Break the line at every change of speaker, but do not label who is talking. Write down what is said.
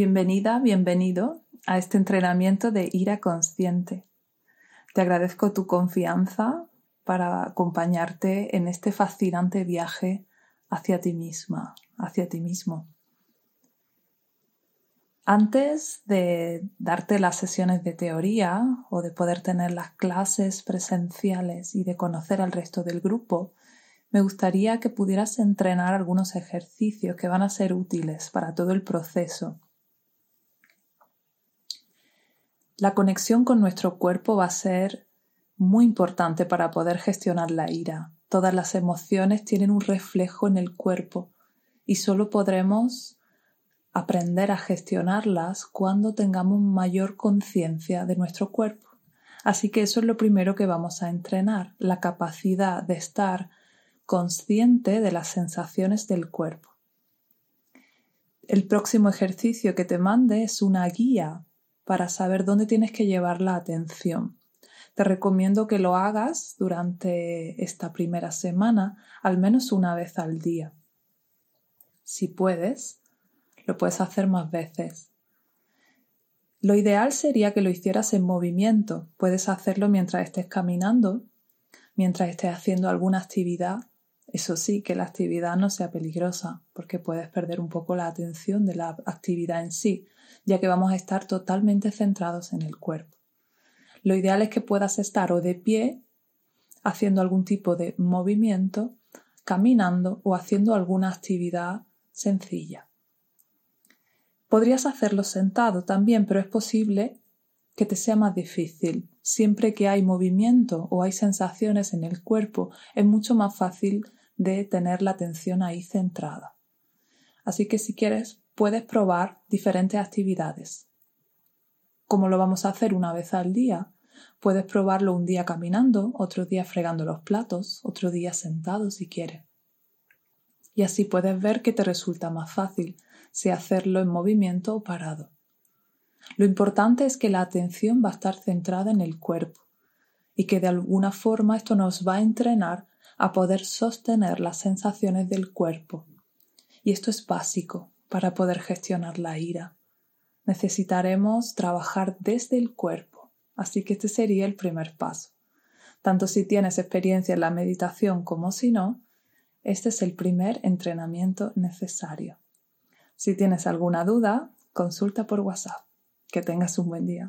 Bienvenida, bienvenido a este entrenamiento de ira consciente. Te agradezco tu confianza para acompañarte en este fascinante viaje hacia ti misma, hacia ti mismo. Antes de darte las sesiones de teoría o de poder tener las clases presenciales y de conocer al resto del grupo, me gustaría que pudieras entrenar algunos ejercicios que van a ser útiles para todo el proceso La conexión con nuestro cuerpo va a ser muy importante para poder gestionar la ira. Todas las emociones tienen un reflejo en el cuerpo y solo podremos aprender a gestionarlas cuando tengamos mayor conciencia de nuestro cuerpo. Así que eso es lo primero que vamos a entrenar, la capacidad de estar consciente de las sensaciones del cuerpo. El próximo ejercicio que te mande es una guía para saber dónde tienes que llevar la atención. Te recomiendo que lo hagas durante esta primera semana al menos una vez al día. Si puedes, lo puedes hacer más veces. Lo ideal sería que lo hicieras en movimiento. Puedes hacerlo mientras estés caminando, mientras estés haciendo alguna actividad. Eso sí, que la actividad no sea peligrosa, porque puedes perder un poco la atención de la actividad en sí ya que vamos a estar totalmente centrados en el cuerpo. Lo ideal es que puedas estar o de pie, haciendo algún tipo de movimiento, caminando o haciendo alguna actividad sencilla. Podrías hacerlo sentado también, pero es posible que te sea más difícil. Siempre que hay movimiento o hay sensaciones en el cuerpo, es mucho más fácil de tener la atención ahí centrada. Así que si quieres, puedes probar diferentes actividades. ¿Cómo lo vamos a hacer una vez al día? Puedes probarlo un día caminando, otro día fregando los platos, otro día sentado si quieres. Y así puedes ver que te resulta más fácil, si hacerlo en movimiento o parado. Lo importante es que la atención va a estar centrada en el cuerpo y que de alguna forma esto nos va a entrenar a poder sostener las sensaciones del cuerpo. Y esto es básico, para poder gestionar la ira. Necesitaremos trabajar desde el cuerpo, así que este sería el primer paso. Tanto si tienes experiencia en la meditación como si no, este es el primer entrenamiento necesario. Si tienes alguna duda, consulta por WhatsApp. Que tengas un buen día.